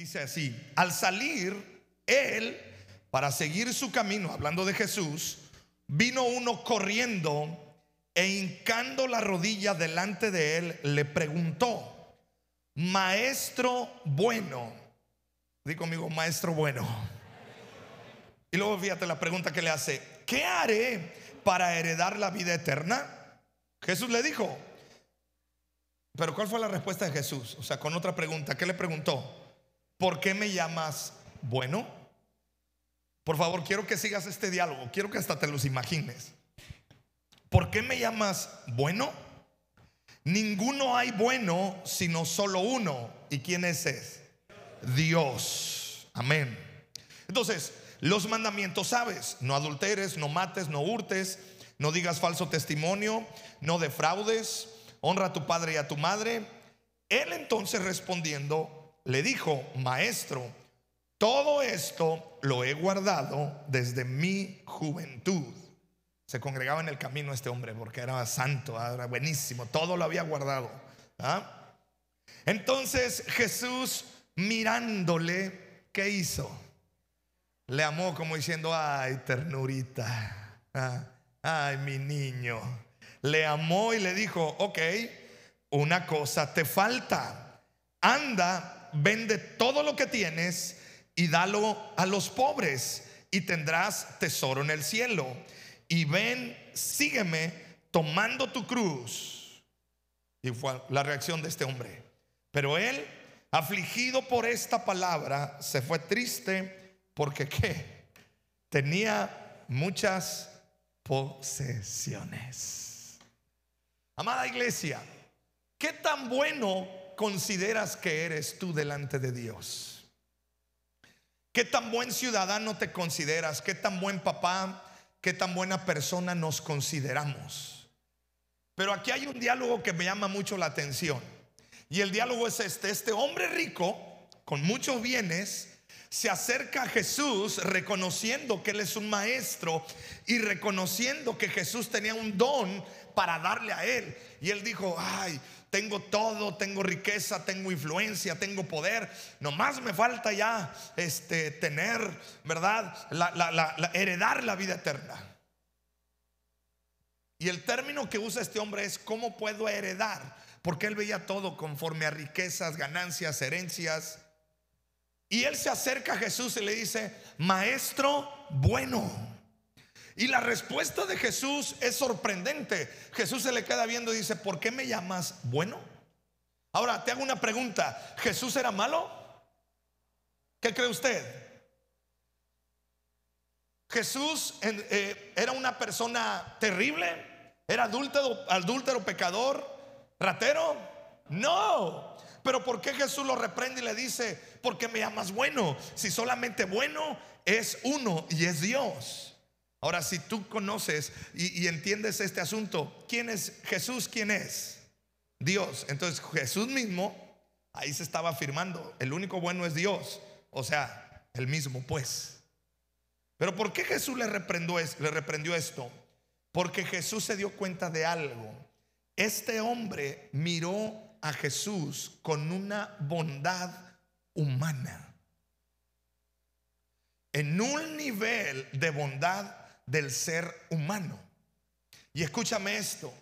dice así, al salir él para seguir su camino, hablando de Jesús, vino uno corriendo e hincando la rodilla delante de él, le preguntó, maestro bueno, di conmigo, maestro bueno. Y luego fíjate la pregunta que le hace, ¿qué haré para heredar la vida eterna? Jesús le dijo, pero ¿cuál fue la respuesta de Jesús? O sea, con otra pregunta, ¿qué le preguntó? ¿Por qué me llamas bueno? Por favor, quiero que sigas este diálogo, quiero que hasta te los imagines. ¿Por qué me llamas bueno? Ninguno hay bueno sino solo uno. ¿Y quién es ese? Dios. Amén. Entonces, los mandamientos sabes, no adulteres, no mates, no hurtes, no digas falso testimonio, no defraudes, honra a tu padre y a tu madre. Él entonces respondiendo le dijo, maestro, todo esto lo he guardado desde mi juventud. Se congregaba en el camino este hombre porque era santo, era buenísimo, todo lo había guardado. ¿ah? Entonces Jesús mirándole, ¿qué hizo? Le amó como diciendo, ay, ternurita, ah, ay, mi niño. Le amó y le dijo, ok, una cosa te falta. Anda, vende todo lo que tienes y dalo a los pobres y tendrás tesoro en el cielo. Y ven, sígueme tomando tu cruz. Y fue la reacción de este hombre. Pero él, afligido por esta palabra, se fue triste porque qué? Tenía muchas posesiones. Amada iglesia, ¿qué tan bueno consideras que eres tú delante de Dios? ¿Qué tan buen ciudadano te consideras? ¿Qué tan buen papá? ¿Qué tan buena persona nos consideramos? Pero aquí hay un diálogo que me llama mucho la atención. Y el diálogo es este. Este hombre rico, con muchos bienes, se acerca a Jesús reconociendo que Él es un maestro y reconociendo que Jesús tenía un don para darle a Él. Y Él dijo, ay, tengo todo, tengo riqueza, tengo influencia, tengo poder. Nomás me falta ya este, tener, ¿verdad? La, heredar la vida eterna. Y el término que usa este hombre es ¿cómo puedo heredar? Porque él veía todo conforme a riquezas, ganancias, herencias. Y él se acerca a Jesús y le dice, maestro bueno. Y la respuesta de Jesús es sorprendente. Jesús se le queda viendo y dice, ¿por qué me llamas bueno? Ahora, te hago una pregunta. ¿Jesús era malo? ¿Qué cree usted? ¿Jesús eh, era una persona terrible? ¿Era adúltero, adúltero, pecador, ratero? No. Pero ¿por qué Jesús lo reprende y le dice, ¿por qué me llamas bueno? Si solamente bueno es uno y es Dios. Ahora, si tú conoces y, entiendes este asunto, ¿quién es Jesús? ¿Quién es? Dios. Entonces Jesús mismo, ahí se estaba afirmando, el único bueno es Dios. O sea, el mismo pues. Pero ¿por qué Jesús le, reprendió, le reprendió esto? Porque Jesús se dio cuenta de algo. Este hombre miró a Jesús con una bondad humana. En un nivel de bondad del ser humano. Y escúchame esto,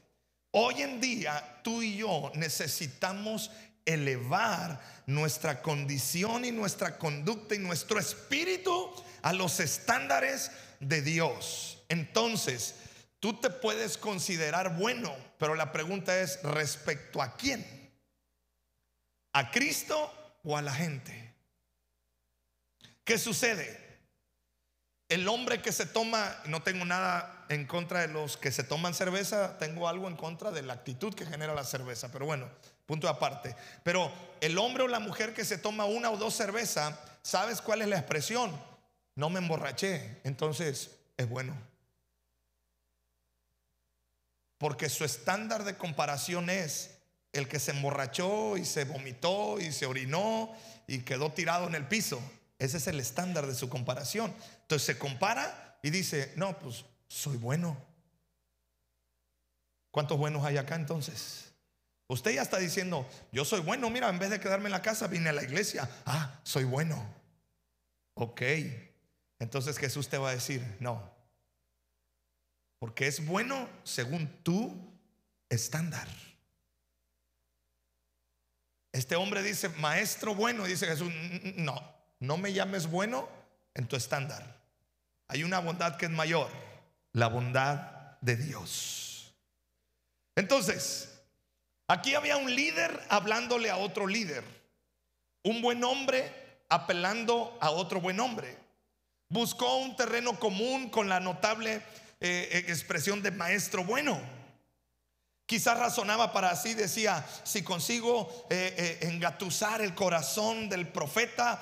hoy en día tú y yo necesitamos elevar nuestra condición y nuestra conducta y nuestro espíritu a los estándares de Dios. Entonces, tú te puedes considerar bueno, pero la pregunta es respecto a quién. ¿A Cristo o a la gente? ¿Qué sucede? El hombre que se toma, no tengo nada en contra de los que se toman cerveza, tengo algo en contra de la actitud que genera la cerveza, pero bueno, punto aparte. Pero el hombre o la mujer que se toma una o dos cervezas, ¿sabes cuál es la expresión? No me emborraché, entonces es bueno. Porque su estándar de comparación es el que se emborrachó y se vomitó y se orinó y quedó tirado en el piso. Ese es el estándar de su comparación. Entonces se compara y dice, no, pues soy bueno. ¿Cuántos buenos hay acá entonces? Usted ya está diciendo, yo soy bueno, mira, en vez de quedarme en la casa, vine a la iglesia. Ah, soy bueno. Ok. Entonces Jesús te va a decir, no. Porque es bueno según tu estándar. Este hombre dice, maestro bueno, y dice Jesús, no, no me llames bueno en tu estándar. Hay una bondad que es mayor, la bondad de Dios. Entonces, Aquí había un líder hablándole a otro líder. Un buen hombre apelando a otro buen hombre. Buscó un terreno común con la notable eh, eh, expresión de maestro bueno. Quizás razonaba para así, decía, si consigo eh, eh, engatusar el corazón del profeta,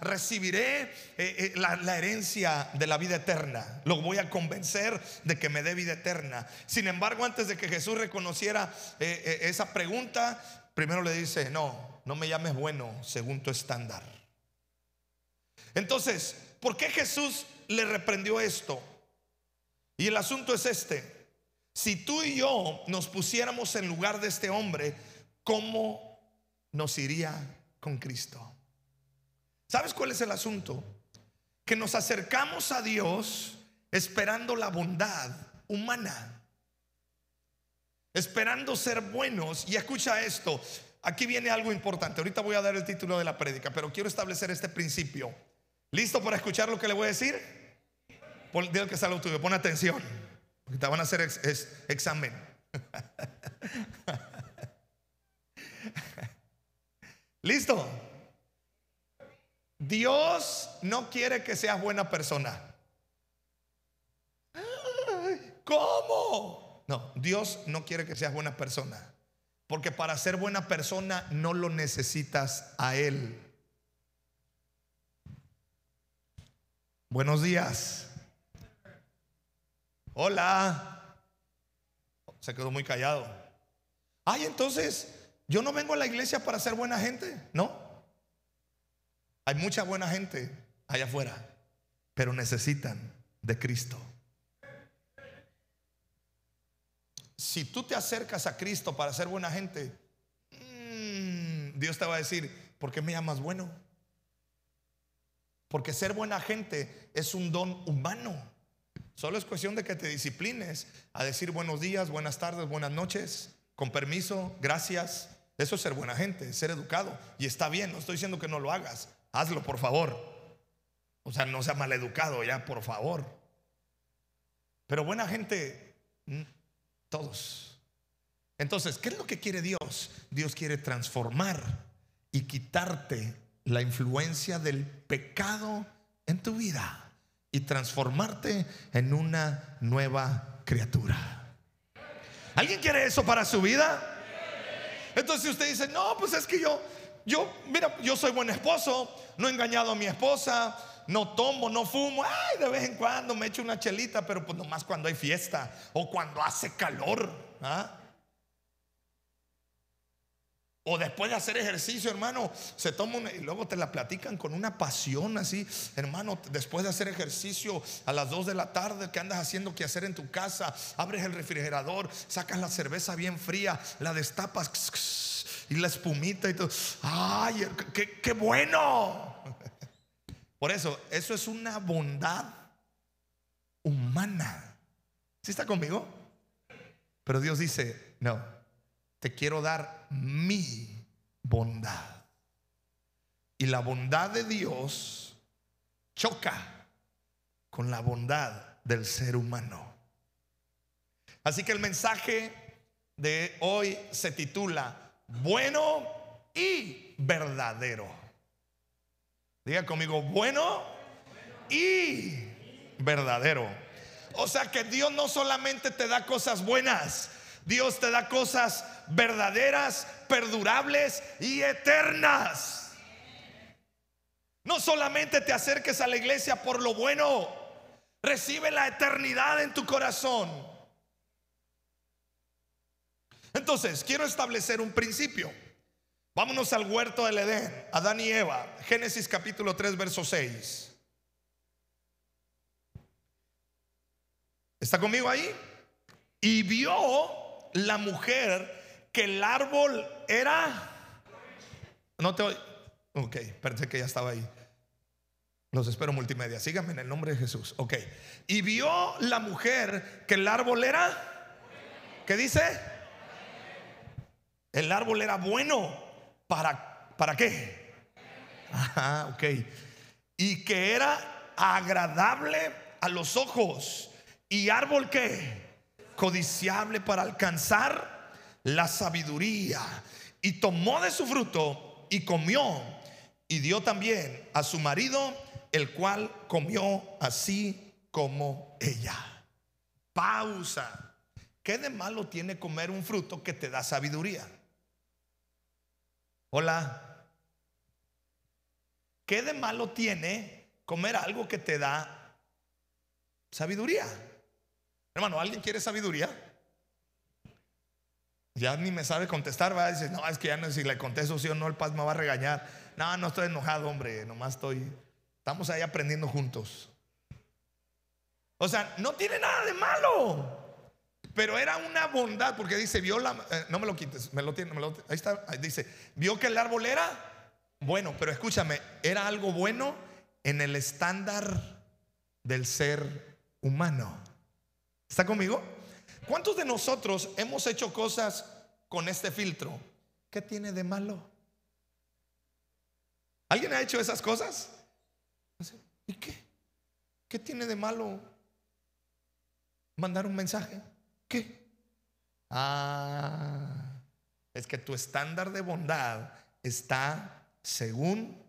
recibiré eh, la, la, herencia de la vida eterna. Lo voy a convencer de que me dé vida eterna. Sin embargo, antes de que Jesús reconociera esa pregunta, primero le dice, no, no me llames bueno según tu estándar. Entonces, ¿por qué Jesús le reprendió esto? Y el asunto es este. Si tú y yo nos pusiéramos en lugar de este hombre, ¿cómo nos iría con Cristo? ¿Sabes cuál es el asunto? Que nos acercamos a Dios esperando la bondad humana, esperando ser buenos. Y escucha esto, aquí viene algo importante. Ahorita voy a dar el título de la prédica, pero quiero establecer este principio. ¿Listo para escuchar lo que le voy a decir? Dile que tuyo, pon atención. Te van a hacer examen. ¿Listo? Dios no quiere que seas buena persona. ¿Cómo? No, Dios no quiere que seas buena persona. Porque para ser buena persona no lo necesitas a Él. Buenos días. Hola. Se quedó muy callado. Ay, entonces, yo no vengo a la iglesia para ser buena gente. No. Hay mucha buena gente allá afuera, pero necesitan de Cristo. Si tú te acercas a Cristo para ser buena gente, mm, Dios te va a decir, ¿por qué me llamas bueno? Porque ser buena gente es un don humano. Solo es cuestión de que te disciplines a decir buenos días, buenas tardes, buenas noches, con permiso, gracias. Eso es ser buena gente, ser educado. Y está bien, no estoy diciendo que no lo hagas. Hazlo, por favor. O sea, no sea maleducado ya, por favor. Pero buena gente, mm, todos. Entonces, ¿qué es lo que quiere Dios? Dios quiere transformar y quitarte la influencia del pecado en tu vida y transformarte en una nueva criatura. ¿Alguien quiere eso para su vida? Entonces usted dice, no, pues es que yo, yo, mira, yo soy buen esposo, no he engañado a mi esposa, no tomo, no fumo, ay, de vez en cuando me echo una chelita, pero pues nomás cuando hay fiesta o cuando hace calor. ¿ah? O después de hacer ejercicio, hermano, se toma y luego te la platican con una pasión así, hermano, después de hacer ejercicio a las 2 de la tarde, que andas haciendo que hacer en tu casa, abres el refrigerador, sacas la cerveza bien fría, la destapas y la espumita y todo. ¡Ay, qué, qué bueno! Por eso, eso es una bondad humana. ¿Sí está conmigo? Pero Dios dice, no, te quiero dar mi bondad. Y la bondad de Dios choca con la bondad del ser humano. Así que el mensaje de hoy se titula Bueno y verdadero. Diga conmigo, bueno y verdadero. O sea que Dios no solamente te da cosas buenas, Dios te da cosas verdaderas, perdurables y eternas. No solamente te acerques a la iglesia por lo bueno, recibe la eternidad en tu corazón. Entonces, quiero establecer un principio. Vámonos al huerto del Edén, Adán y Eva, Génesis capítulo 3, verso 6. ¿Está conmigo ahí? Y vio la mujer que el árbol era... No te oí. Ok, pensé que ya estaba ahí. Los espero multimedia. Síganme en el nombre de Jesús. Ok. Y vio la mujer que el árbol era. ¿Qué dice? El árbol era bueno. ¿Para, para qué? Ajá, ok. Y que era agradable a los ojos. ¿Y árbol qué? Codiciable para alcanzar la sabiduría. Y tomó de su fruto y comió. Y dio también a su marido el cual comió así como ella. Pausa. ¿Qué de malo tiene comer un fruto que te da sabiduría? Hola. ¿Qué de malo tiene comer algo que te da sabiduría? Hermano, ¿alguien quiere sabiduría? Ya ni me sabe contestar, va a decir, no, es que ya no, si le contesto sí o no, el paz me va a regañar. No, no estoy enojado, hombre, nomás estoy Estamos ahí aprendiendo juntos. O sea, no tiene nada de malo. Pero era una bondad, porque dice, vio la. Eh, no me lo quites, me lo tiene, ahí está, dice, vio que el árbol era bueno, pero escúchame, era algo bueno en el estándar del ser humano. ¿Está conmigo? ¿Cuántos de nosotros hemos hecho cosas con este filtro? ¿Qué tiene de malo? ¿Alguien ha hecho esas cosas? ¿Y qué? ¿Qué tiene de malo mandar un mensaje? ¿Qué? Ah, es que tu estándar de bondad está según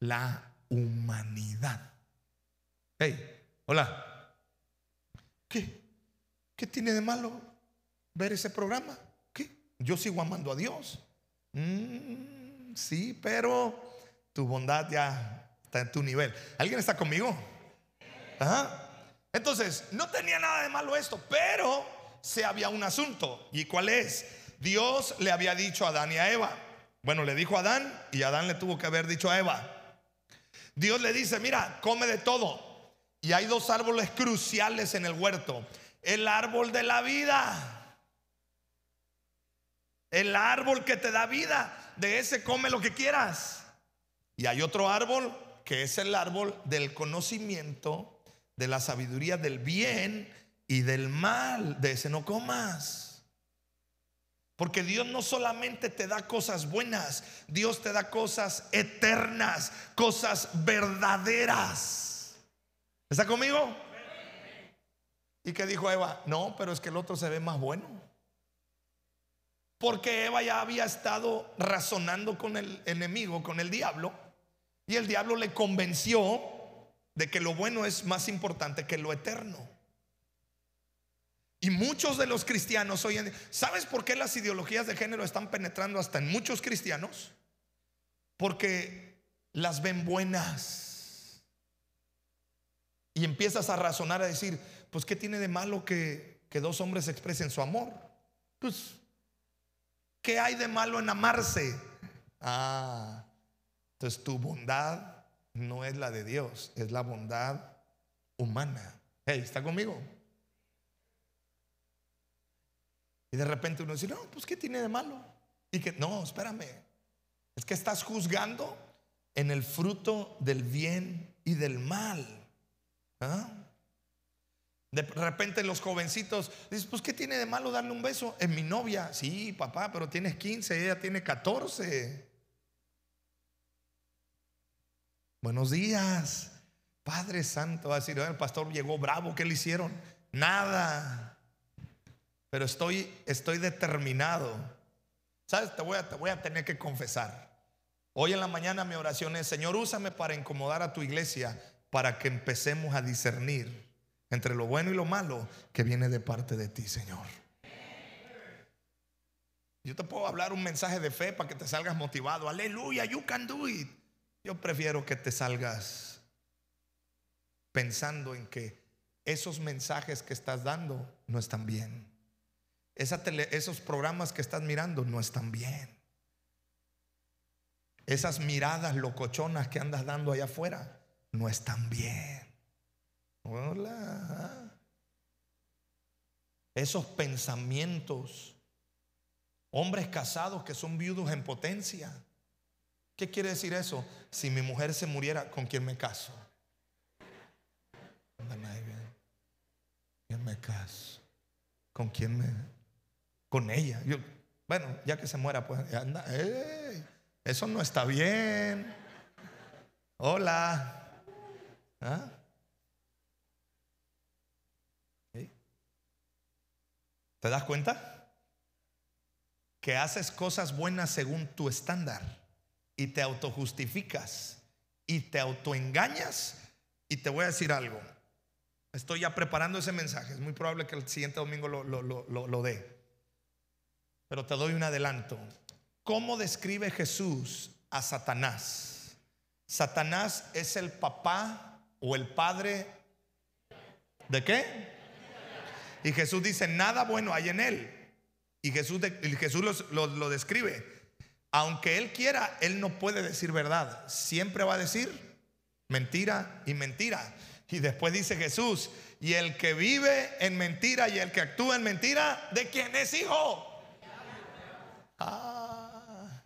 la humanidad. Hey, hola. ¿Qué? ¿Qué tiene de malo ver ese programa? ¿Qué? Yo sigo amando a Dios. Mm, sí, pero tu bondad ya está en tu nivel. ¿Alguien está conmigo? Entonces, no tenía nada de malo esto, pero se había un asunto. ¿Y cuál es? Dios le había dicho a Adán y a Eva. Bueno, le dijo a Adán y Adán le tuvo que haber dicho a Eva. Dios le dice, mira, come de todo. Y hay dos árboles cruciales en el huerto. El árbol de la vida. El árbol que te da vida. De ese come lo que quieras. Y hay otro árbol que es el árbol del conocimiento, de la sabiduría del bien y del mal. De ese no comas. Porque Dios no solamente te da cosas buenas, Dios te da cosas eternas, cosas verdaderas. ¿Está conmigo? ¿Y qué dijo Eva? No, pero es que el otro se ve más bueno. Porque Eva ya había estado razonando con el enemigo, con el diablo y el diablo le convenció de que lo bueno es más importante que lo eterno. Y muchos de los cristianos hoy en día, ¿sabes por qué las ideologías de género están penetrando hasta en muchos cristianos? Porque las ven buenas. Y empiezas a razonar, a decir, pues ¿qué tiene de malo que, que dos hombres expresen su amor? Pues, ¿qué hay de malo en amarse? Ah, entonces tu bondad no es la de Dios, es la bondad humana. Hey, ¿está conmigo? Y de repente uno dice, no, pues ¿qué tiene de malo? Y que, no, espérame, es que estás juzgando en el fruto del bien y del mal. ¿Ah? De repente los jovencitos dicen, pues ¿qué tiene de malo darle un beso? Es mi novia. Sí, papá, pero tienes 15, ella tiene 14. Buenos días, Padre Santo. Va a decir, el pastor llegó bravo, ¿qué le hicieron? Nada. Pero estoy, estoy determinado. ¿Sabes? Te voy, a, te voy a tener que confesar. Hoy en la mañana mi oración es, Señor, úsame para incomodar a tu iglesia, para que empecemos a discernir entre lo bueno y lo malo que viene de parte de ti, Señor. Yo te puedo hablar un mensaje de fe para que te salgas motivado. Aleluya, you can do it. Yo prefiero que te salgas pensando en que esos mensajes que estás dando no están bien. esos programas que estás mirando no están bien. Esas miradas locochonas que andas dando allá afuera no están bien. Hola. Esos pensamientos Hombres casados que son viudos en potencia. ¿Qué quiere decir eso? Si mi mujer se muriera, ¿con quién me caso? ¿Quién me caso? ¿Con quién me? Con ella. Yo, bueno, ya que se muera, pues anda. eso no está bien. Hola. ¿Ah? ¿Te das cuenta? Que haces cosas buenas según tu estándar y te autojustificas y te autoengañas. Y te voy a decir algo. Estoy ya preparando ese mensaje. Es muy probable que el siguiente domingo lo, lo dé. Pero te doy un adelanto. ¿Cómo describe Jesús a Satanás? Satanás es el papá o el padre de qué? Y Jesús dice, nada bueno hay en él. Y Jesús, Jesús lo, describe. Aunque él quiera, él no puede decir verdad. Siempre va a decir mentira y mentira. Y después dice Jesús, y el que vive en mentira y el que actúa en mentira, ¿de quién es hijo? Ah.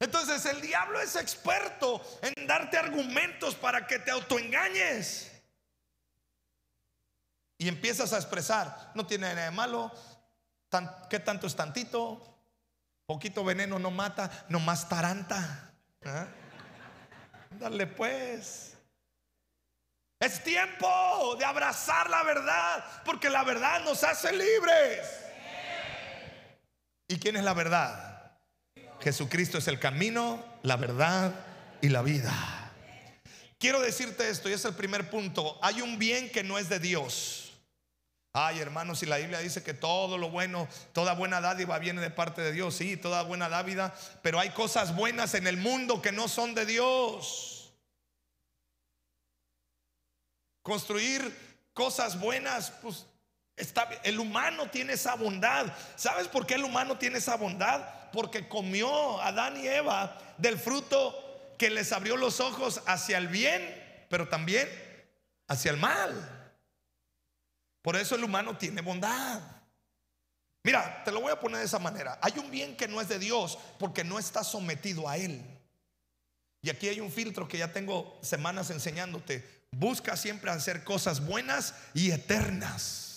Entonces el diablo es experto en darte argumentos para que te autoengañes. Y empiezas a expresar, no tiene nada de malo, ¿qué tanto es tantito? Poquito veneno no mata, no más taranta. ¿Ah? Dale pues. Es tiempo de abrazar la verdad, porque la verdad nos hace libres. ¿Y quién es la verdad? Jesucristo es el camino, la verdad y la vida. Quiero decirte esto, y es el primer punto. Hay un bien que no es de Dios. Ay, hermanos, si la Biblia dice que todo lo bueno, toda buena dádiva viene de parte de Dios, sí, toda buena dádiva, pero hay cosas buenas en el mundo que no son de Dios. Construir cosas buenas, pues está, el humano tiene esa bondad. ¿Sabes por qué el humano tiene esa bondad? Porque comió Adán y Eva del fruto que les abrió los ojos hacia el bien, pero también hacia el mal. Por eso el humano tiene bondad. Mira, te lo voy a poner de esa manera. Hay un bien que no es de Dios porque no está sometido a Él. Y aquí hay un filtro que ya tengo semanas enseñándote. Busca siempre hacer cosas buenas y eternas.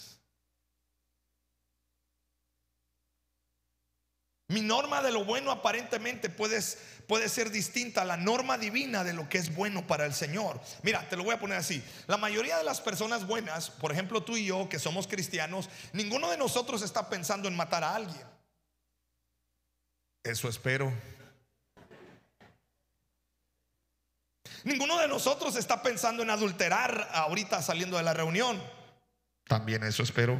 Mi norma de lo bueno aparentemente puede, puede ser distinta la norma divina de lo que es bueno para el Señor. Mira, te lo voy a poner así. La mayoría de las personas buenas, por ejemplo tú y yo que somos cristianos, ninguno de nosotros está pensando en matar a alguien. Eso espero. Ninguno de nosotros está pensando en adulterar ahorita saliendo de la reunión. También eso espero.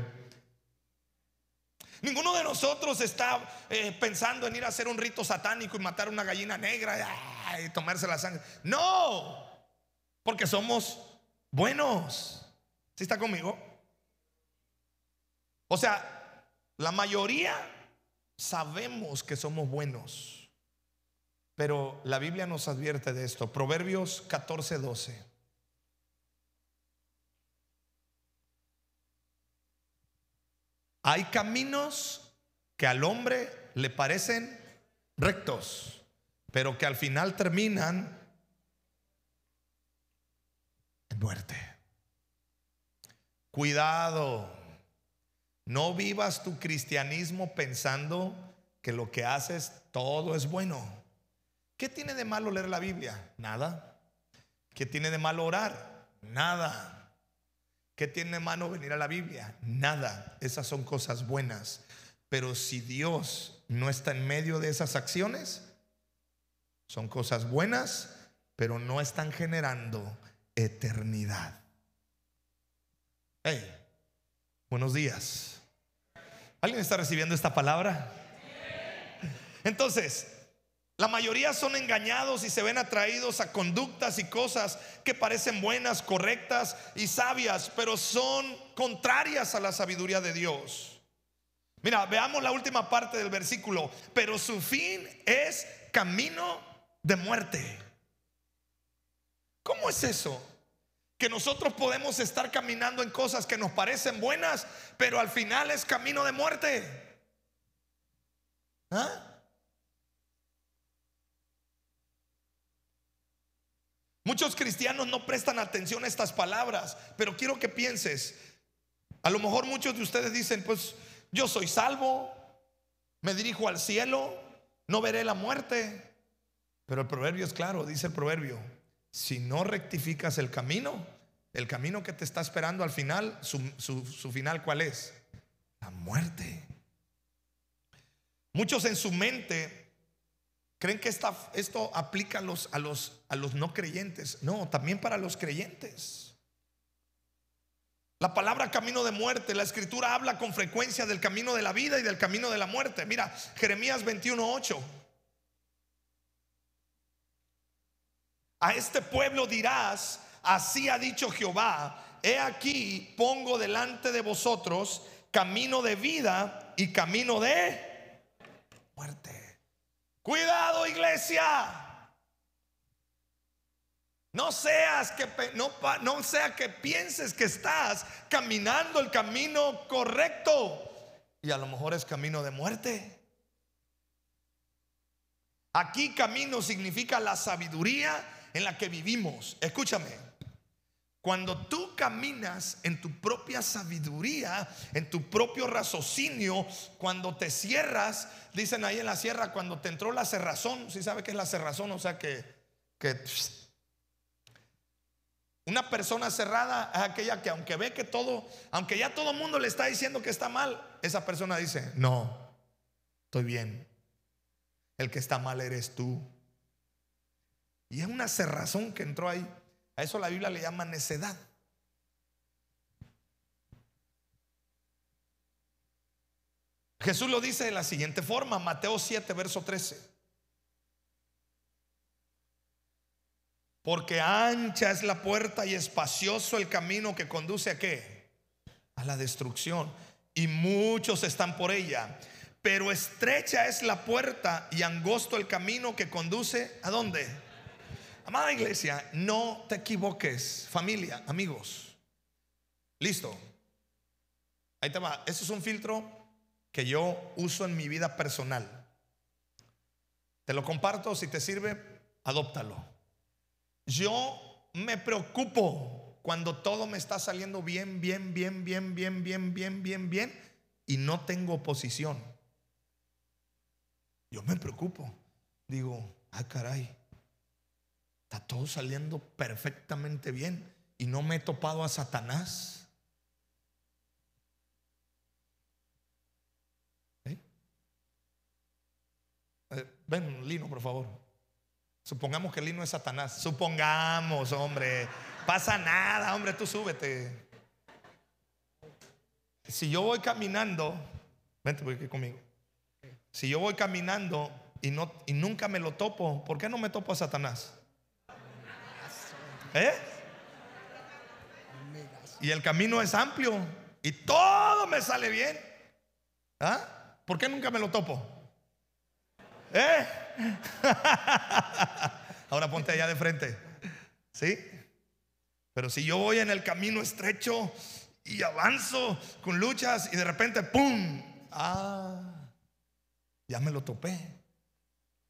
Ninguno de nosotros está eh, pensando en ir a hacer un rito satánico y matar una gallina negra y, tomarse la sangre. No, porque somos buenos. ¿Sí está conmigo? O sea, la mayoría sabemos que somos buenos. Pero la Biblia nos advierte de esto. Proverbios 14, 12. Hay caminos que al hombre le parecen rectos, pero que al final terminan en muerte. Cuidado, no vivas tu cristianismo pensando que lo que haces todo es bueno. ¿Qué tiene de malo leer la Biblia? Nada. ¿Qué tiene de malo orar? Nada. ¿Qué tiene mano venir a la Biblia? Nada. Esas son cosas buenas. Pero si Dios no está en medio de esas acciones, son cosas buenas, pero no están generando eternidad. Hey, buenos días. ¿Alguien está recibiendo esta palabra? Entonces, la mayoría son engañados y se ven atraídos a conductas y cosas que parecen buenas, correctas y sabias, pero son contrarias a la sabiduría de Dios. Mira, veamos la última parte del versículo. Pero su fin es camino de muerte. ¿Cómo es eso? que nosotros podemos estar caminando en cosas que nos parecen buenas, pero al final es camino de muerte. ¿Ah? Muchos cristianos no prestan atención a estas palabras, pero quiero que pienses, a lo mejor muchos de ustedes dicen, pues yo soy salvo, me dirijo al cielo, no veré la muerte. Pero el proverbio es claro, dice el proverbio, si no rectificas el camino, el camino que te está esperando al final, su, final cuál es? La muerte. Muchos en su mente creen que esto aplica a los, a, los, no creyentes. No, también para los creyentes. La palabra camino de muerte, la escritura habla con frecuencia del camino de la vida y del camino de la muerte. Mira, Jeremías 21:8. A este pueblo dirás, así ha dicho Jehová, he aquí pongo delante de vosotros camino de vida y camino de muerte. Cuidado iglesia. No seas que no, sea que pienses que estás caminando el camino correcto y a lo mejor es camino de muerte. Aquí camino significa la sabiduría en la que vivimos. Escúchame, cuando tú caminas en tu propia sabiduría, en tu propio raciocinio, cuando te cierras, dicen ahí en la sierra, cuando te entró la cerrazón, si ¿sí sabe qué es la cerrazón? O sea que, que una persona cerrada es aquella que aunque ve que todo, aunque ya todo el mundo le está diciendo que está mal, esa persona dice, no, estoy bien. El que está mal eres tú. Y es una cerrazón que entró ahí. A eso la Biblia le llama necedad. Jesús lo dice de la siguiente forma, Mateo 7, verso 13. Porque ancha es la puerta y espacioso el camino que conduce a qué? A la destrucción. Y muchos están por ella. Pero estrecha es la puerta y angosto el camino que conduce a dónde? Amada iglesia, no te equivoques, familia, amigos. Listo. Ahí te va. Ese es un filtro que yo uso en mi vida personal. Te lo comparto, si te sirve, adóptalo. Yo me preocupo cuando todo me está saliendo bien, bien, bien, bien, bien, bien, bien, bien, bien y no tengo oposición. Yo me preocupo. Digo, ah, caray, Está todo saliendo perfectamente bien y no me he topado a Satanás. ¿Eh? ven, Lino, por favor. Supongamos que Lino es Satanás. Supongamos, hombre. Pasa nada, hombre, tú súbete. Si yo voy caminando, vente aquí conmigo. Si yo voy caminando y, no, y nunca me lo topo, ¿por qué no me topo a Satanás? ¿Eh? Y el camino es amplio y todo me sale bien. ¿Ah? ¿Por qué nunca me lo topo? ¿Eh? Ahora ponte allá de frente. ¿Sí? Pero si yo voy en el camino estrecho y avanzo con luchas y de repente, ¡pum! Ah, ya me lo topé.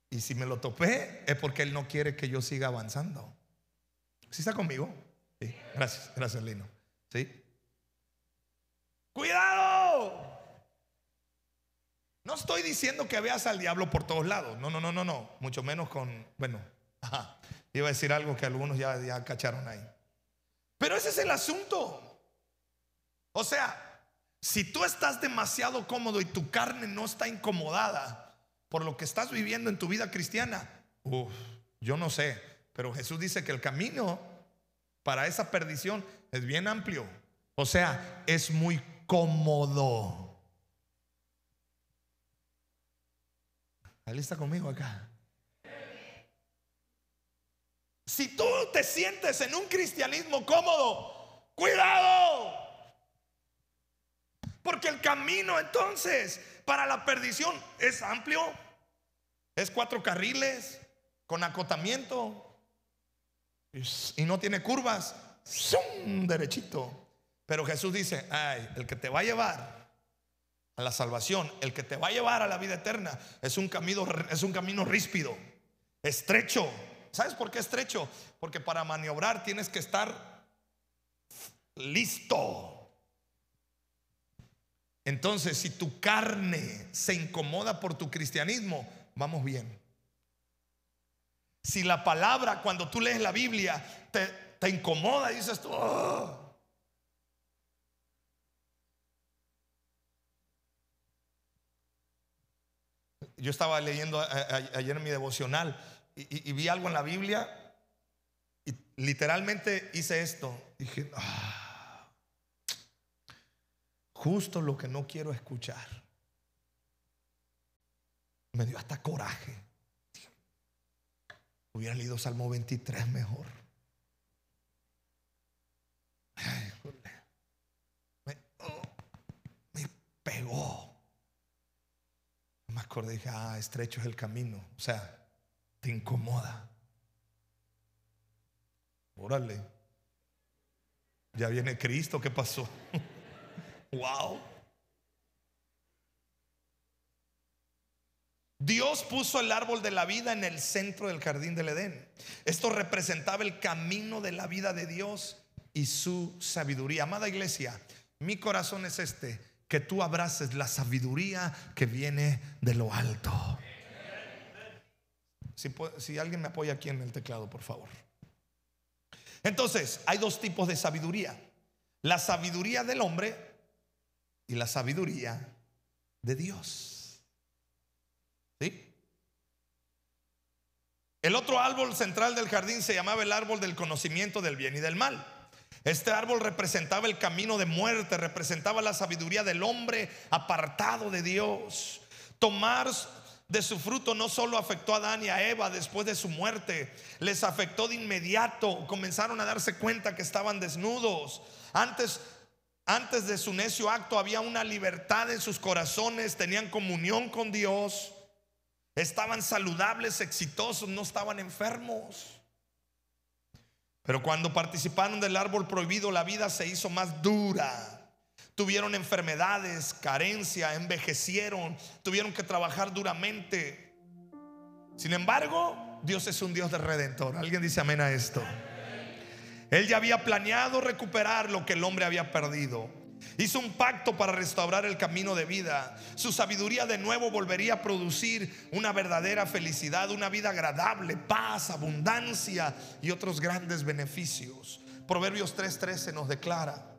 Y si me lo topé es porque Él no quiere que yo siga avanzando. ¿Sí está conmigo? Sí, gracias, gracias Lino. ¿Sí? Cuidado. No estoy diciendo que veas al diablo por todos lados. No, no, no, no, no. Mucho menos con, bueno, ajá. Iba a decir algo que algunos ya, ya cacharon ahí. Pero ese es el asunto. O sea, si tú estás demasiado cómodo y tu carne no está incomodada por lo que estás viviendo en tu vida cristiana, uff, yo no sé. Pero Jesús dice que el camino para esa perdición es bien amplio. O sea, es muy cómodo. ¿Está lista conmigo acá? Si tú te sientes en un cristianismo cómodo, cuidado. Porque el camino entonces para la perdición es amplio. Es cuatro carriles con acotamiento y no tiene curvas. ¡zum! derechito. Pero Jesús dice, ay, el que te va a llevar a la salvación, el que te va a llevar a la vida eterna, es un camino, es un camino ríspido, estrecho. ¿Sabes por qué estrecho? Porque para maniobrar tienes que estar listo. Entonces, si tu carne se incomoda por tu cristianismo, vamos bien. Si la palabra, cuando tú lees la Biblia, te, te incomoda y dices tú, oh". yo estaba leyendo ayer mi devocional y, vi algo en la Biblia y literalmente hice esto. Dije, ah, justo lo que no quiero escuchar. Me dio hasta coraje. Hubiera leído Salmo 23 mejor. me, oh, me pegó. Me acordé, dije, ah, estrecho es el camino. O sea, te incomoda. Órale. Ya viene Cristo, ¿qué pasó? wow. Dios puso el árbol de la vida en el centro del jardín del Edén. Esto representaba el camino de la vida de Dios y su sabiduría. Amada iglesia, mi corazón es este, que tú abraces la sabiduría que viene de lo alto. Si, si alguien me apoya aquí en el teclado, por favor. Entonces, hay dos tipos de sabiduría. La sabiduría del hombre y la sabiduría de Dios. El otro árbol central del jardín se llamaba el árbol del conocimiento del bien y del mal. Este árbol representaba el camino de muerte, representaba la sabiduría del hombre apartado de Dios. Tomar de su fruto no solo afectó a Adán y a Eva después de su muerte, les afectó de inmediato. Comenzaron a darse cuenta que estaban desnudos. Antes antes de su necio acto había una libertad en sus corazones, tenían comunión con Dios. Estaban saludables, exitosos, no estaban enfermos. Pero cuando participaron del árbol prohibido, la vida se hizo más dura. Tuvieron enfermedades, carencia, envejecieron, tuvieron que trabajar duramente. Sin embargo, Dios es un Dios de redentor. ¿Alguien dice amén a esto? Él ya había planeado recuperar lo que el hombre había perdido. Hizo un pacto para restaurar el camino de vida. Su sabiduría de nuevo volvería a producir una verdadera felicidad, una vida agradable, paz, abundancia y otros grandes beneficios. Proverbios 3:13 nos declara,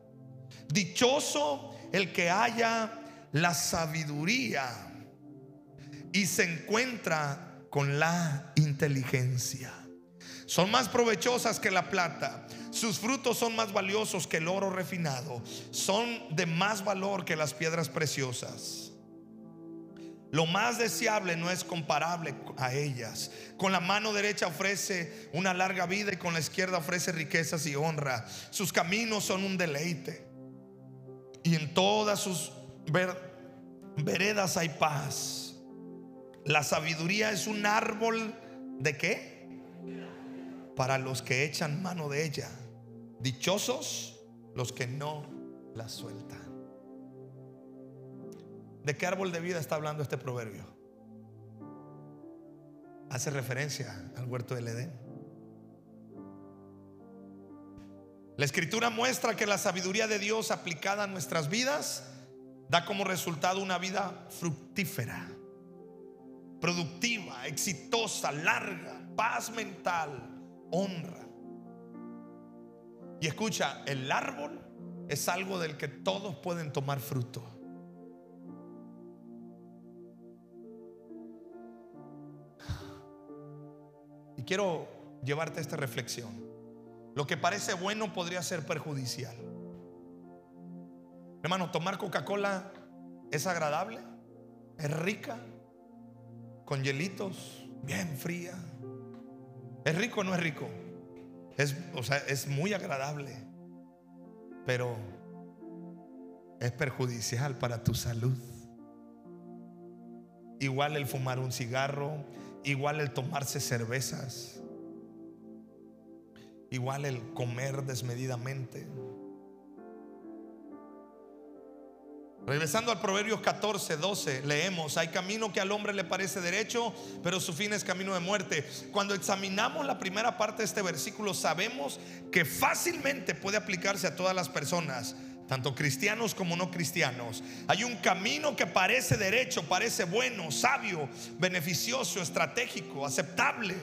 dichoso el que haya la sabiduría y se encuentra con la inteligencia. Son más provechosas que la plata sus frutos son más valiosos que el oro refinado. Son de más valor que las piedras preciosas. Lo más deseable no es comparable a ellas. Con la mano derecha ofrece una larga vida y con la izquierda ofrece riquezas y honra. Sus caminos son un deleite. Y en todas sus veredas hay paz. La sabiduría es un árbol de qué? Para los que echan mano de ella. Dichosos los que no la sueltan. ¿De qué árbol de vida está hablando este proverbio? Hace referencia al huerto del Edén. La escritura muestra que la sabiduría de Dios aplicada a nuestras vidas da como resultado una vida fructífera, productiva, exitosa, larga, paz mental, honra. Y escucha, el árbol es algo del que todos pueden tomar fruto. Y quiero llevarte a esta reflexión. Lo que parece bueno podría ser perjudicial. Hermano, tomar Coca-Cola es agradable, es rica, con hielitos, bien fría. ¿Es rico o no es rico? Es, o sea, es muy agradable, pero es perjudicial para tu salud. Igual el fumar un cigarro, igual el tomarse cervezas. igual el comer desmedidamente. Regresando al Proverbios 14, 12, leemos, hay camino que al hombre le parece derecho, pero su fin es camino de muerte. Cuando examinamos la primera parte de este versículo, sabemos que fácilmente puede aplicarse a todas las personas, tanto cristianos como no cristianos. Hay un camino que parece derecho, parece bueno, sabio, beneficioso, estratégico, aceptable,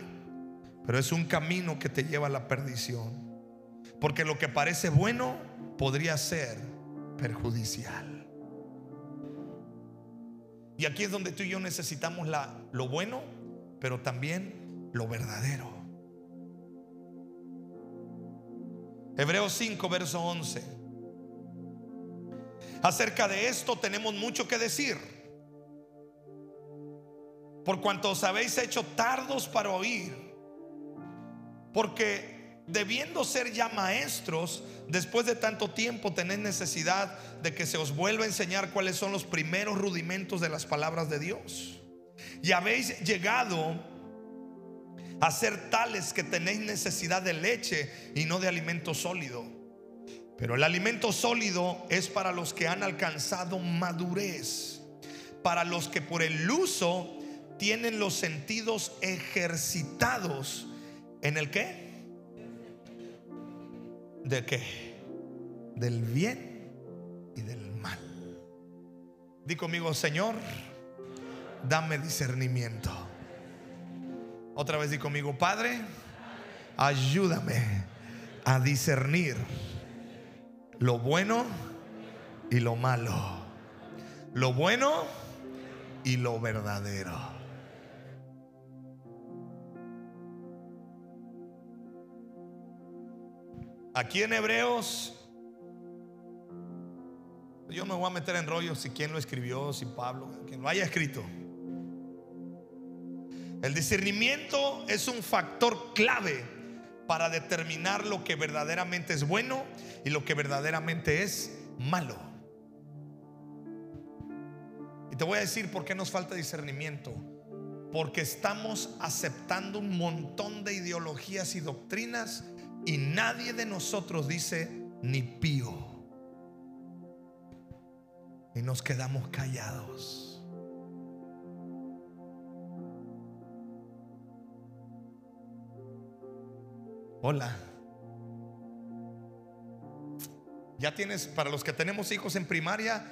pero es un camino que te lleva a la perdición. Porque lo que parece bueno podría ser perjudicial. Y aquí es donde tú y yo necesitamos la, lo bueno, pero también lo verdadero. Hebreos 5, verso 11. Acerca de esto tenemos mucho que decir. Por cuanto os habéis hecho tardos para oír. Porque debiendo ser ya maestros, después de tanto tiempo tenéis necesidad de que se os vuelva a enseñar cuáles son los primeros rudimentos de las palabras de Dios. Y habéis llegado a ser tales que tenéis necesidad de leche y no de alimento sólido. Pero el alimento sólido es para los que han alcanzado madurez, para los que por el uso tienen los sentidos ejercitados en el que ¿De qué? Del bien y del mal. Di conmigo, Señor, dame discernimiento. Otra vez di conmigo, Padre, ayúdame a discernir lo bueno y lo malo. Lo bueno y lo verdadero. Aquí en Hebreos, yo me voy a meter en rollo si quién lo escribió, si Pablo, quien lo haya escrito. El discernimiento es un factor clave para determinar lo que verdaderamente es bueno y lo que verdaderamente es malo. Y te voy a decir por qué nos falta discernimiento. Porque estamos aceptando un montón de ideologías y doctrinas y nadie de nosotros dice ni pío. Y nos quedamos callados. Hola. Ya tienes, para los que tenemos hijos en primaria,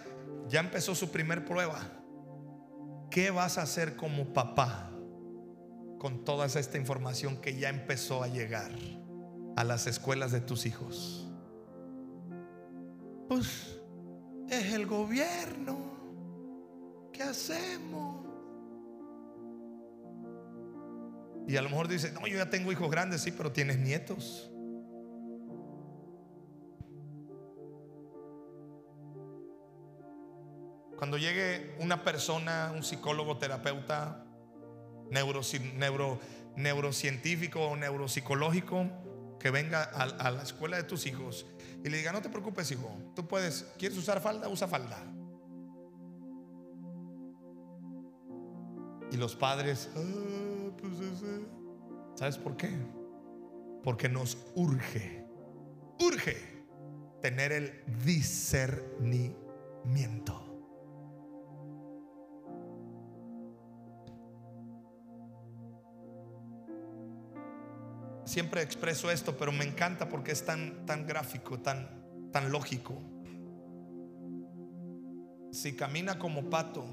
ya empezó su primer prueba. ¿Qué vas a hacer como papá con toda esta información que ya empezó a llegar? A las escuelas de tus hijos? Pues es el gobierno. ¿Qué hacemos? Y a lo mejor dice, no, yo ya tengo hijos grandes, sí, pero tienes nietos. Cuando llegue una persona, un psicólogo, terapeuta, neuro, neuro, neurocientífico o neuropsicológico, que venga a, la escuela de tus hijos y le diga, no te preocupes, hijo, tú puedes, ¿quieres usar falda? Usa falda. Y los padres, ah, pues ¿sabes por qué? Porque nos urge, urge tener el discernimiento. Siempre expreso esto, pero me encanta porque es tan, tan gráfico, tan, tan lógico. Si camina como pato,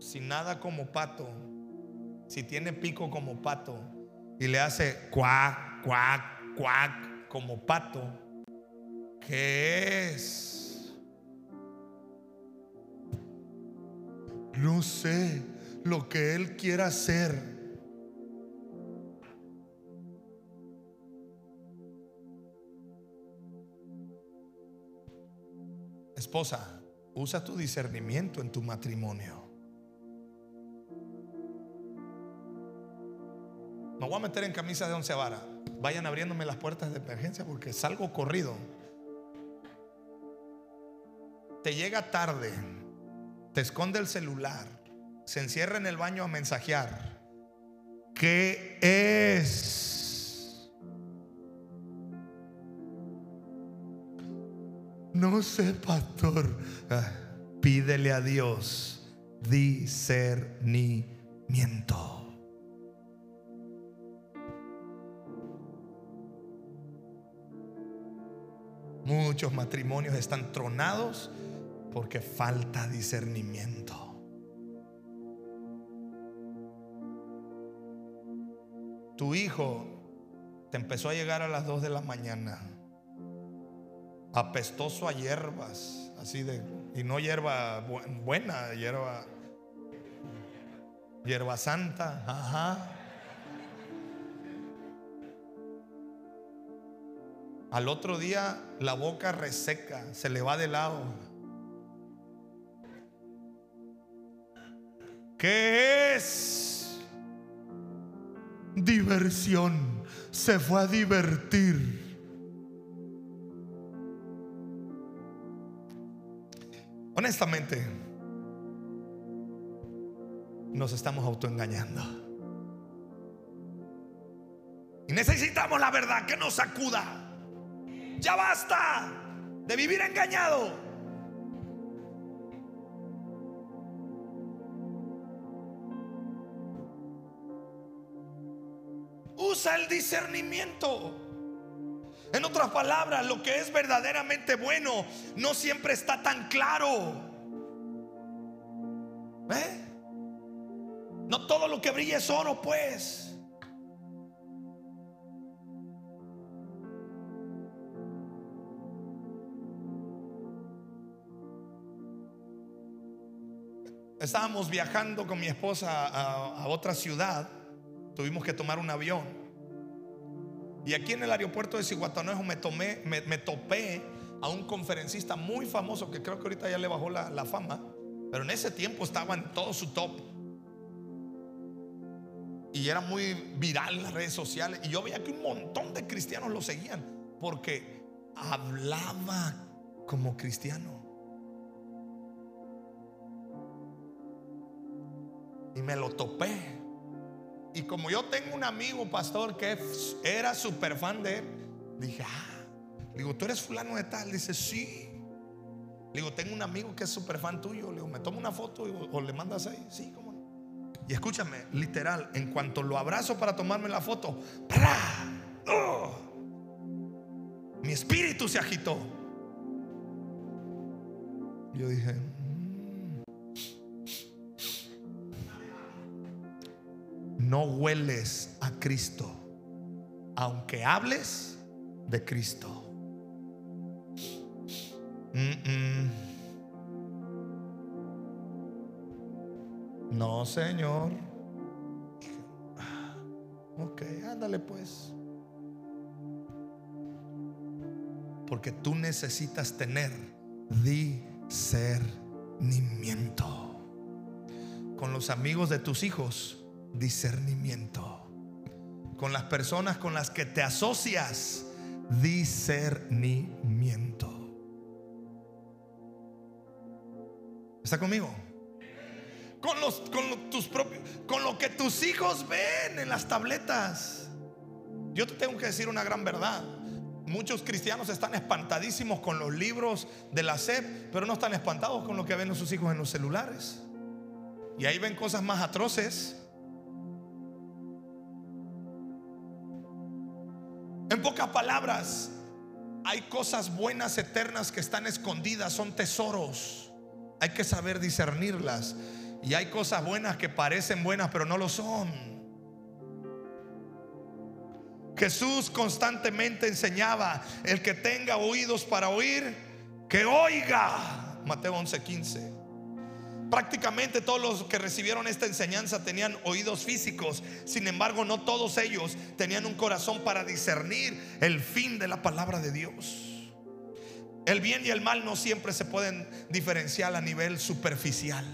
si nada como pato, si tiene pico como pato y le hace cuac, cuac, cuac como pato, ¿qué es? No sé lo que él quiera hacer Esposa, usa tu discernimiento en tu matrimonio. Me voy a meter en camisa de once varas. Vayan abriéndome las puertas de emergencia porque salgo corrido. Te llega tarde, te esconde el celular, se encierra en el baño a mensajear. ¿Qué es? No sé, pastor. Ah, pídele a Dios discernimiento. Muchos matrimonios están tronados porque falta discernimiento. Tu hijo te empezó a llegar a las 2 de la mañana, apestoso a hierbas, así de, y no hierba buena, hierba, hierba santa, ajá. Al otro día la boca reseca, se le va de lado. ¿Qué es? Diversión. Se fue a divertir. Honestamente, nos estamos autoengañando. Y necesitamos la verdad que nos sacuda. Ya basta de vivir engañado. Usa el discernimiento. En otras palabras, lo que es verdaderamente bueno no siempre está tan claro. ¿Eh? No todo lo que brilla es oro, pues. estábamos viajando con mi esposa a, otra ciudad, tuvimos que tomar un avión. Y aquí en el aeropuerto de Ciguatanejo me, topé a un conferencista muy famoso que creo que ahorita ya le bajó la, la fama, pero en ese tiempo estaba en todo su top. Y era muy viral en las redes sociales. Y yo veía que un montón de cristianos lo seguían porque hablaba como cristiano. Y me lo topé. Y como yo tengo un amigo pastor que era súper fan de él, dije, ah, digo, tú eres fulano de tal. Dice, sí. Le digo, tengo un amigo que es súper fan tuyo. Le digo, me tomo una foto o, le mandas ahí. Sí, cómo no. Y escúchame, literal, en cuanto lo abrazo para tomarme la foto, ¡Oh! mi espíritu se agitó. Yo dije, no hueles a Cristo, aunque hables de Cristo. No, Señor. Ok, ándale pues. Porque tú necesitas tener discernimiento. Con los amigos de tus hijos discernimiento. Con las personas con las que te asocias, discernimiento. ¿Está conmigo? Con, los, con, tus propios, con lo que tus hijos ven en las tabletas. Yo te tengo que decir una gran verdad. Muchos cristianos están espantadísimos con los libros de la SEP, pero no están espantados con lo que ven sus hijos en los celulares. Y ahí ven cosas más atroces En pocas palabras, hay cosas buenas eternas que están escondidas, son tesoros. Hay que saber discernirlas. Y hay cosas buenas que parecen buenas, pero no lo son. Jesús constantemente enseñaba, el que tenga oídos para oír, que oiga. Mateo 11:15 prácticamente todos los que recibieron esta enseñanza tenían oídos físicos. Sin embargo, no todos ellos tenían un corazón para discernir el fin de la palabra de Dios. El bien y el mal no siempre se pueden diferenciar a nivel superficial.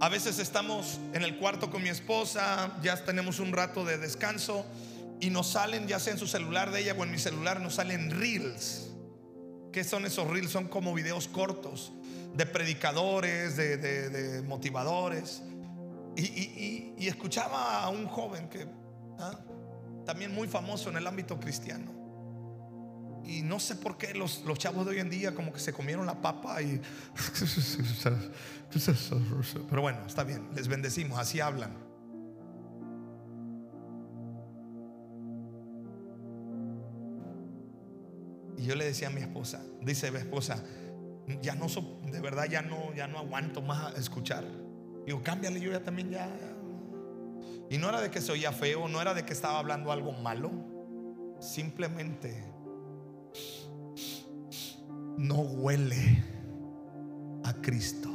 A veces estamos en el cuarto con mi esposa, ya tenemos un rato de descanso y nos salen, ya sea en su celular de ella o en mi celular, nos salen reels ¿Qué son esos reels? Son como videos cortos de predicadores, de, motivadores. Y, escuchaba a un joven que, ¿ah? también muy famoso en el ámbito cristiano. Y no sé por qué los, los chavos de hoy en día como que se comieron la papa y... Pero bueno, está bien, les bendecimos, así hablan. Y yo le decía a mi esposa, dice mi esposa, ya no, de verdad ya no, ya no aguanto más escuchar. Digo, cámbiale, yo ya también ya. Y no era de que se oía feo, no era de que estaba hablando algo malo. Simplemente no huele a Cristo.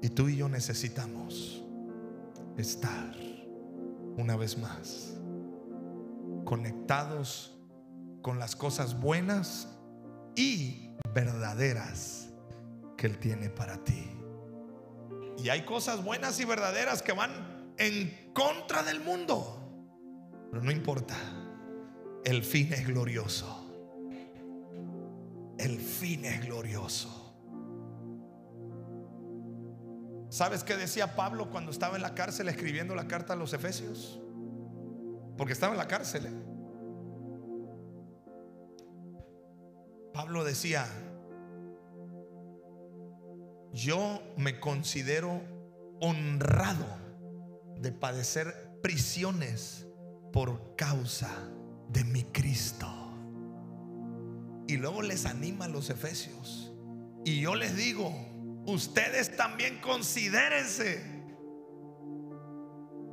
Y tú y yo necesitamos estar una vez más conectados con las cosas buenas y verdaderas que Él tiene para ti. Y hay cosas buenas y verdaderas que van en contra del mundo. Pero no importa. El fin es glorioso. El fin es glorioso. ¿Sabes qué decía Pablo cuando estaba en la cárcel escribiendo la carta a los Efesios? Porque estaba en la cárcel. ¿eh? Pablo decía, yo me considero honrado de padecer prisiones por causa de mi Cristo. Y luego les anima a los efesios. Y yo les digo, ustedes también considérense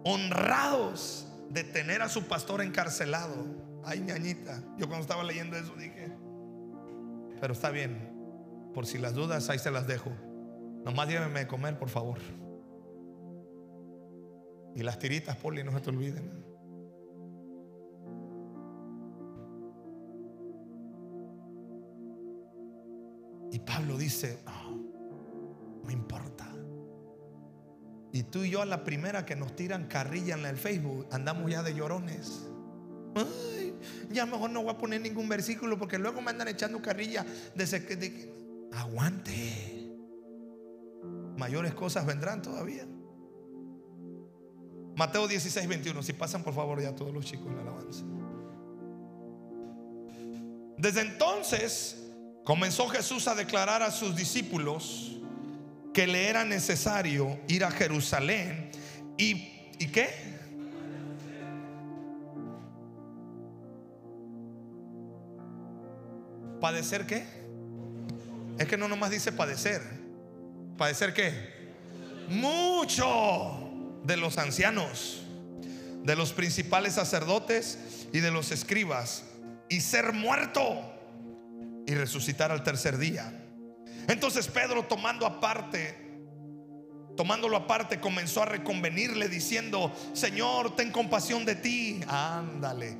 honrados de tener a su pastor encarcelado. Ay, ñañita. Yo cuando estaba leyendo eso dije, pero está bien. Por si las dudas, ahí se las dejo. Nomás llévenme de comer, por favor. Y las tiritas, Poli, no se te olviden. Y Pablo dice, no me importa. Y tú y yo a la primera que nos tiran carrilla en el Facebook, andamos ya de llorones. Ay, ya mejor no voy a poner ningún versículo porque luego me andan echando carrilla de, de aguante. Mayores cosas vendrán todavía. Mateo 16, 21. Si pasan por favor ya todos los chicos en la alabanza. Desde entonces comenzó Jesús a declarar a sus discípulos que le era necesario ir a Jerusalén y, ¿y qué? ¿Padecer qué? Es que no nomás dice padecer. ¿Padecer qué? Mucho de los ancianos, de los principales sacerdotes y de los escribas, y ser muerto y resucitar al tercer día. Entonces Pedro tomando aparte, tomándolo aparte, comenzó a reconvenirle diciendo, Señor, ten compasión de ti. Ándale.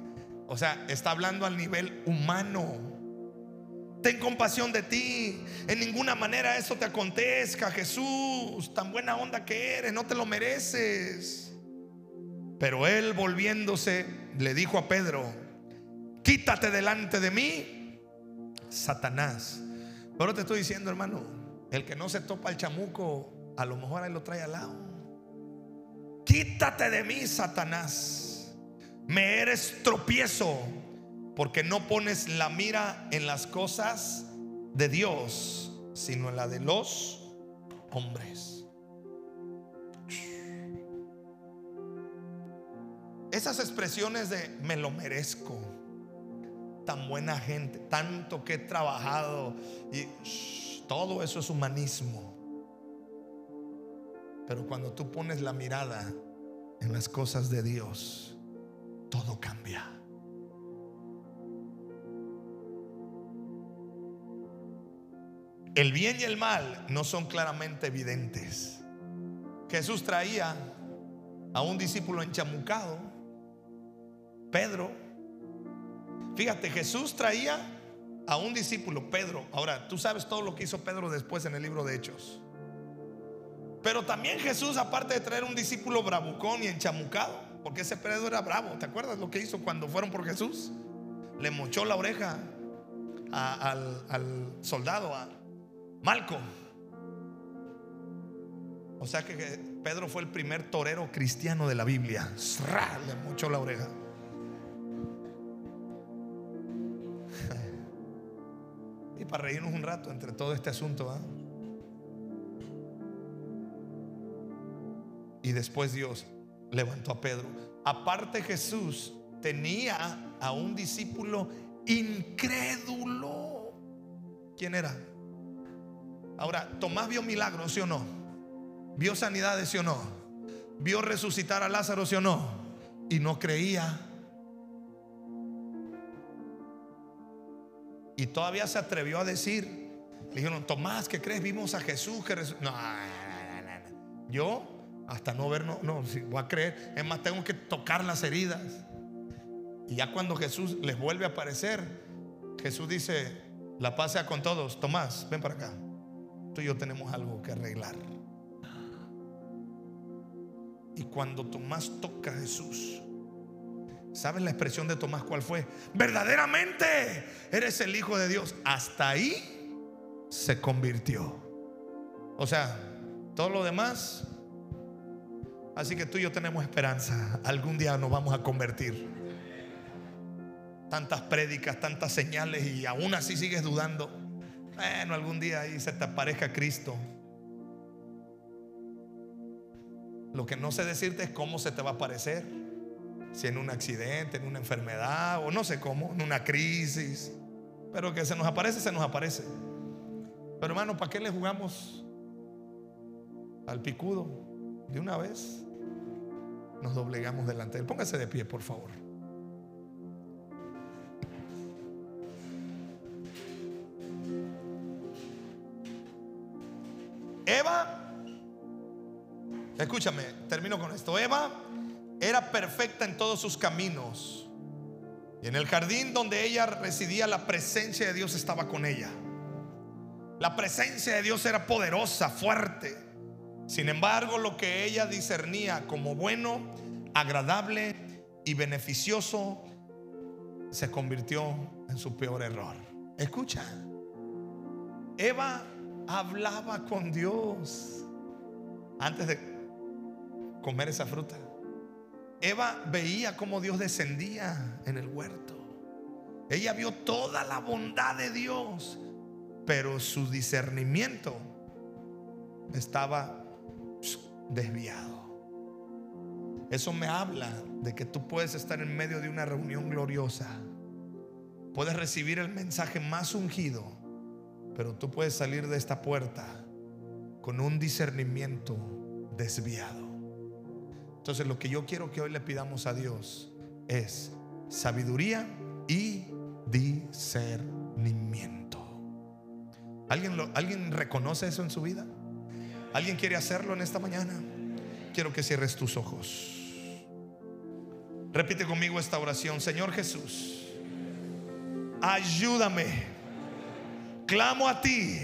O sea, está hablando al nivel humano. Ten compasión de ti. En ninguna manera eso te acontezca, Jesús. Tan buena onda que eres, no te lo mereces. Pero él volviéndose le dijo a Pedro, quítate delante de mí, Satanás pero te estoy diciendo, hermano, el que no se topa el chamuco, a lo mejor ahí lo trae al lado. Quítate de mí, Satanás. Me eres tropiezo porque no pones la mira en las cosas de Dios, sino en la de los hombres. Esas expresiones de me lo merezco tan buena gente, tanto que he trabajado y todo eso es humanismo. Pero cuando tú pones la mirada en las cosas de Dios, todo cambia. El bien y el mal no son claramente evidentes. Jesús traía a un discípulo enchamucado, Pedro, Fíjate, Jesús traía a un discípulo, Pedro. Ahora, tú sabes todo lo que hizo Pedro después en el libro de Hechos. Pero también Jesús, aparte de traer un discípulo bravucón y enchamucado, porque ese Pedro era bravo, ¿te acuerdas lo que hizo cuando fueron por Jesús? Le mochó la oreja al, soldado, a Malco. O sea que Pedro fue el primer torero cristiano de la Biblia. Le mucho la oreja. Y para reírnos un rato entre todo este asunto. ¿ah? Y después Dios levantó a Pedro. Aparte Jesús tenía a un discípulo incrédulo. ¿Quién era? Ahora, Tomás vio milagros, ¿sí o no? Vio sanidades, ¿sí o no? Vio resucitar a Lázaro, ¿sí o no? Y no creía. Y todavía se atrevió a decir, le dijeron, Tomás, ¿qué crees? Vimos a Jesús que no, no, no, no, Yo hasta no ver, no, no, voy a creer. Es más, tengo que tocar las heridas. Y ya cuando Jesús les vuelve a aparecer, Jesús dice, la paz sea con todos. Tomás, ven para acá. Tú y yo tenemos algo que arreglar. Y cuando Tomás toca a Jesús, ¿sabes la expresión de Tomás cuál fue? Verdaderamente eres el Hijo de Dios. Hasta ahí se convirtió. O sea, todo lo demás Así que tú y yo tenemos esperanza. Algún día nos vamos a convertir. Tantas prédicas, tantas señales y aún así sigues dudando. Bueno, algún día ahí se te aparezca Cristo. Lo que no sé decirte es cómo se te va a aparecer. Si en un accidente, en una enfermedad o no sé cómo, en una crisis. Pero que se nos aparece, se nos aparece. Pero hermano, ¿para qué le jugamos al picudo de una vez? nos doblegamos delante de él. Póngase de pie, por favor. Eva, escúchame, termino con esto. Eva era perfecta en todos sus caminos. Y en el jardín donde ella residía, la presencia de Dios estaba con ella. La presencia de Dios era poderosa, fuerte. Sin embargo, lo que ella discernía como bueno, agradable y beneficioso se convirtió en su peor error. Escucha, Eva hablaba con Dios antes de comer esa fruta. Eva veía cómo Dios descendía en el huerto. Ella vio toda la bondad de Dios, pero su discernimiento estaba desviado. Eso me habla de que tú puedes estar en medio de una reunión gloriosa. Puedes recibir el mensaje más ungido, pero tú puedes salir de esta puerta con un discernimiento desviado. Entonces lo que yo quiero que hoy le pidamos a Dios es sabiduría y discernimiento. ¿Alguien, ¿Alguien reconoce eso en su vida? ¿Alguien quiere hacerlo en esta mañana? Quiero que cierres tus ojos. Repite conmigo esta oración. Señor Jesús, ayúdame. Clamo a ti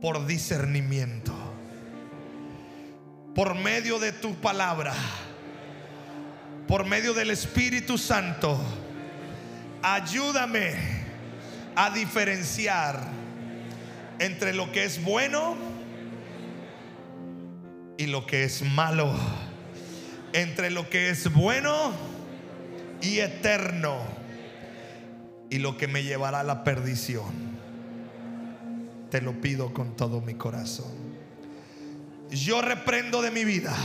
por discernimiento. Por medio de tu palabra. Por medio del Espíritu Santo. Ayúdame a diferenciar entre lo que es bueno y lo que es malo. Entre lo que es bueno y eterno y lo que me llevará a la perdición. Te lo pido con todo mi corazón. Yo reprendo de mi vida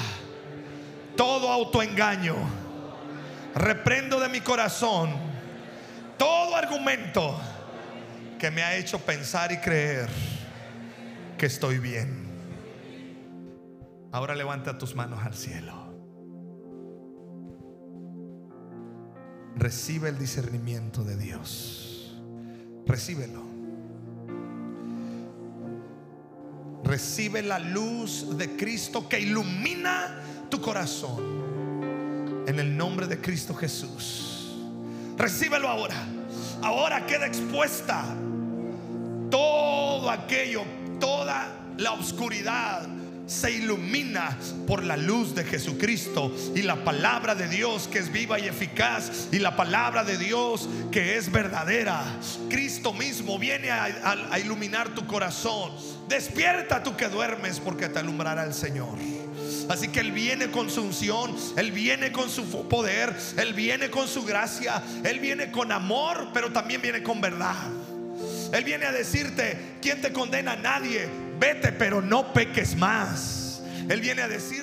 todo autoengaño. Reprendo de mi corazón todo argumento que me ha hecho pensar y creer que estoy bien. Ahora levanta tus manos al cielo. Recibe el discernimiento de Dios. Recíbelo. Recibe la luz de Cristo que ilumina tu corazón. En el nombre de Cristo Jesús. Recíbelo ahora. Ahora queda expuesta todo aquello, toda la oscuridad, se ilumina por la luz de Jesucristo y la palabra de Dios que es viva y eficaz y la palabra de Dios que es verdadera. Cristo mismo viene a, iluminar tu corazón. Despierta tú que duermes porque te alumbrará el Señor. Así que Él viene con su unción, Él viene con su poder, Él viene con su gracia, Él viene con amor, pero también viene con verdad. Él viene a decirte, ¿quién te condena? Nadie. Vete, pero no peques más. Él viene a decirte